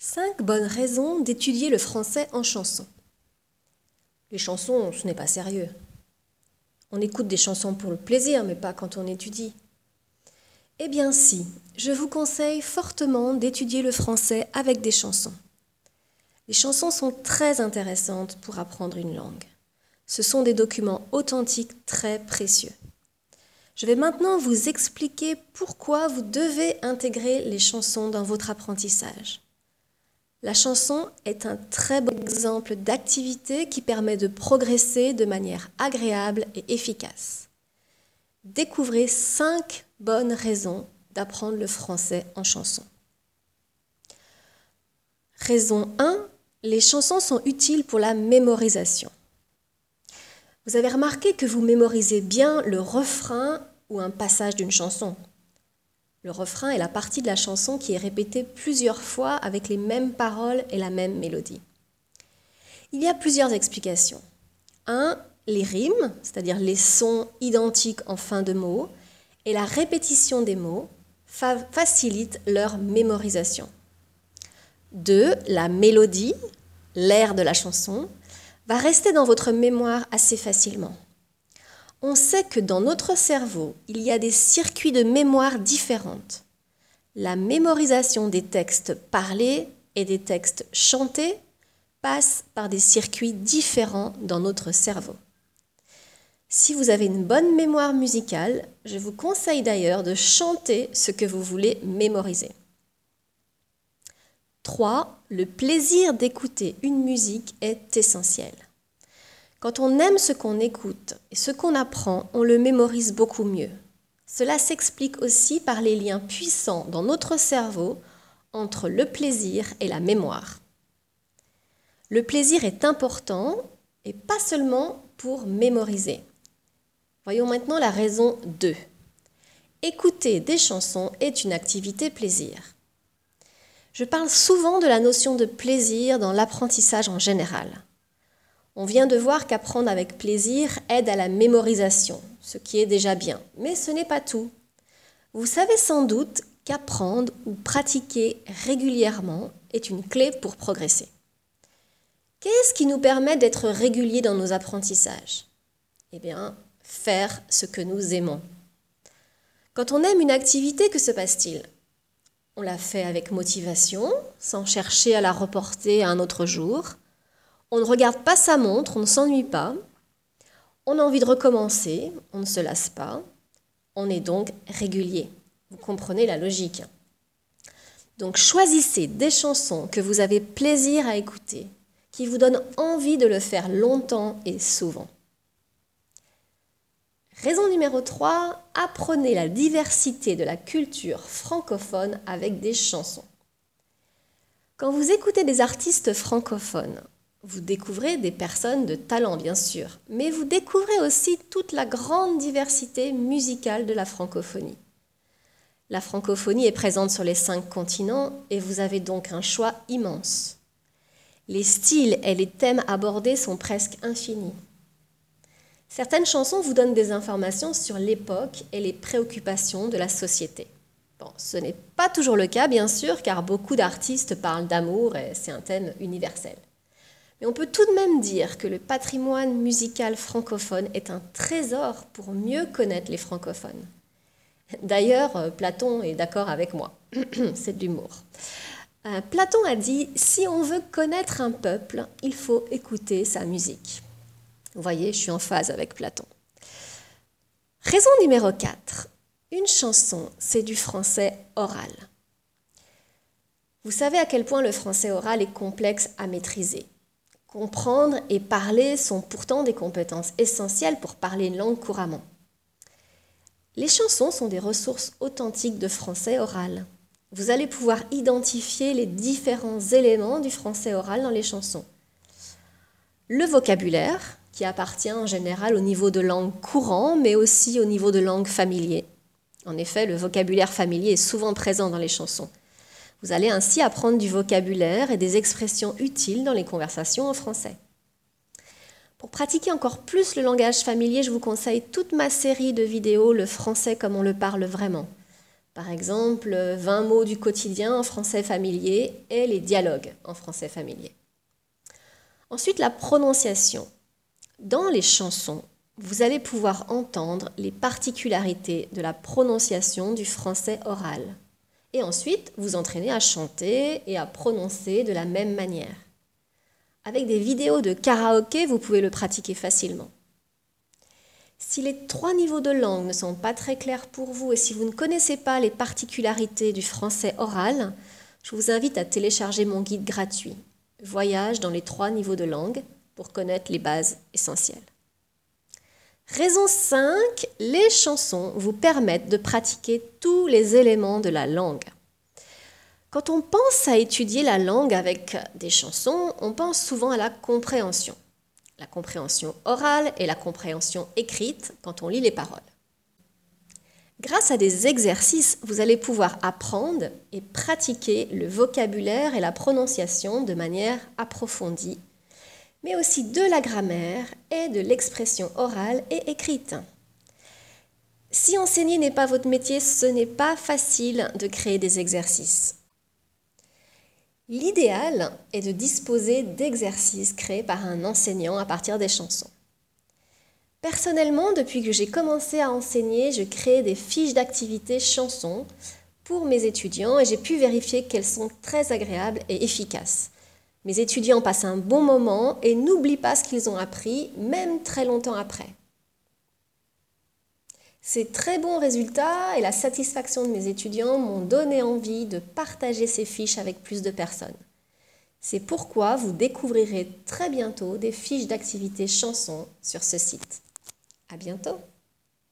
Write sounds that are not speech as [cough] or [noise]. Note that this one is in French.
Cinq bonnes raisons d'étudier le français en chanson. Les chansons, ce n'est pas sérieux. On écoute des chansons pour le plaisir, mais pas quand on étudie. Eh bien si, je vous conseille fortement d'étudier le français avec des chansons. Les chansons sont très intéressantes pour apprendre une langue. Ce sont des documents authentiques très précieux. Je vais maintenant vous expliquer pourquoi vous devez intégrer les chansons dans votre apprentissage. La chanson est un très bon exemple d'activité qui permet de progresser de manière agréable et efficace. Découvrez cinq bonnes raisons d'apprendre le français en chanson. Raison 1. Les chansons sont utiles pour la mémorisation. Vous avez remarqué que vous mémorisez bien le refrain ou un passage d'une chanson. Le refrain est la partie de la chanson qui est répétée plusieurs fois avec les mêmes paroles et la même mélodie. Il y a plusieurs explications. Un, les rimes, c'est-à-dire les sons identiques en fin de mots, et la répétition des mots facilitent leur mémorisation. Deux, la mélodie, l'air de la chanson, va rester dans votre mémoire assez facilement on sait que dans notre cerveau, il y a des circuits de mémoire différentes. La mémorisation des textes parlés et des textes chantés passe par des circuits différents dans notre cerveau. Si vous avez une bonne mémoire musicale, je vous conseille d'ailleurs de chanter ce que vous voulez mémoriser. 3. Le plaisir d'écouter une musique est essentiel. Quand on aime ce qu'on écoute et ce qu'on apprend, on le mémorise beaucoup mieux. Cela s'explique aussi par les liens puissants dans notre cerveau entre le plaisir et la mémoire. Le plaisir est important et pas seulement pour mémoriser. Voyons maintenant la raison 2. Écouter des chansons est une activité plaisir. Je parle souvent de la notion de plaisir dans l'apprentissage en général. On vient de voir qu'apprendre avec plaisir aide à la mémorisation, ce qui est déjà bien. Mais ce n'est pas tout. Vous savez sans doute qu'apprendre ou pratiquer régulièrement est une clé pour progresser. Qu'est-ce qui nous permet d'être réguliers dans nos apprentissages? Eh bien, faire ce que nous aimons. Quand on aime une activité, que se passe-t-il? On la fait avec motivation, sans chercher à la reporter à un autre jour. On ne regarde pas sa montre, on ne s'ennuie pas. On a envie de recommencer, on ne se lasse pas. On est donc régulier. Vous comprenez la logique. Donc choisissez des chansons que vous avez plaisir à écouter, qui vous donnent envie de le faire longtemps et souvent. Raison numéro 3, apprenez la diversité de la culture francophone avec des chansons. Quand vous écoutez des artistes francophones, vous découvrez des personnes de talent, bien sûr, mais vous découvrez aussi toute la grande diversité musicale de la francophonie. La francophonie est présente sur les cinq continents et vous avez donc un choix immense. Les styles et les thèmes abordés sont presque infinis. Certaines chansons vous donnent des informations sur l'époque et les préoccupations de la société. Bon, ce n'est pas toujours le cas, bien sûr, car beaucoup d'artistes parlent d'amour et c'est un thème universel. Mais on peut tout de même dire que le patrimoine musical francophone est un trésor pour mieux connaître les francophones. D'ailleurs, euh, Platon est d'accord avec moi. [clears throat] C'est de l'humour. Euh, Platon a dit, si on veut connaître un peuple, il faut écouter sa musique. Vous voyez, je suis en phase avec Platon. Raison numéro 4. Une chanson, c'est du français oral. Vous savez à quel point le français oral est complexe à maîtriser. Comprendre et parler sont pourtant des compétences essentielles pour parler une langue couramment. Les chansons sont des ressources authentiques de français oral. Vous allez pouvoir identifier les différents éléments du français oral dans les chansons. Le vocabulaire, qui appartient en général au niveau de langue courant, mais aussi au niveau de langue familier. En effet, le vocabulaire familier est souvent présent dans les chansons. Vous allez ainsi apprendre du vocabulaire et des expressions utiles dans les conversations en français. Pour pratiquer encore plus le langage familier, je vous conseille toute ma série de vidéos Le français comme on le parle vraiment. Par exemple, 20 mots du quotidien en français familier et les dialogues en français familier. Ensuite, la prononciation. Dans les chansons, vous allez pouvoir entendre les particularités de la prononciation du français oral. Et ensuite, vous entraîner à chanter et à prononcer de la même manière. Avec des vidéos de karaoké, vous pouvez le pratiquer facilement. Si les trois niveaux de langue ne sont pas très clairs pour vous et si vous ne connaissez pas les particularités du français oral, je vous invite à télécharger mon guide gratuit Voyage dans les trois niveaux de langue pour connaître les bases essentielles. Raison 5, les chansons vous permettent de pratiquer tous les éléments de la langue. Quand on pense à étudier la langue avec des chansons, on pense souvent à la compréhension la compréhension orale et la compréhension écrite quand on lit les paroles. Grâce à des exercices, vous allez pouvoir apprendre et pratiquer le vocabulaire et la prononciation de manière approfondie, mais aussi de la grammaire et de l'expression orale et écrite. Si enseigner n'est pas votre métier, ce n'est pas facile de créer des exercices. L'idéal est de disposer d'exercices créés par un enseignant à partir des chansons. Personnellement, depuis que j'ai commencé à enseigner, je crée des fiches d'activité chansons pour mes étudiants et j'ai pu vérifier qu'elles sont très agréables et efficaces. Mes étudiants passent un bon moment et n'oublient pas ce qu'ils ont appris, même très longtemps après. Ces très bons résultats et la satisfaction de mes étudiants m'ont donné envie de partager ces fiches avec plus de personnes. C'est pourquoi vous découvrirez très bientôt des fiches d'activité chansons sur ce site. À bientôt!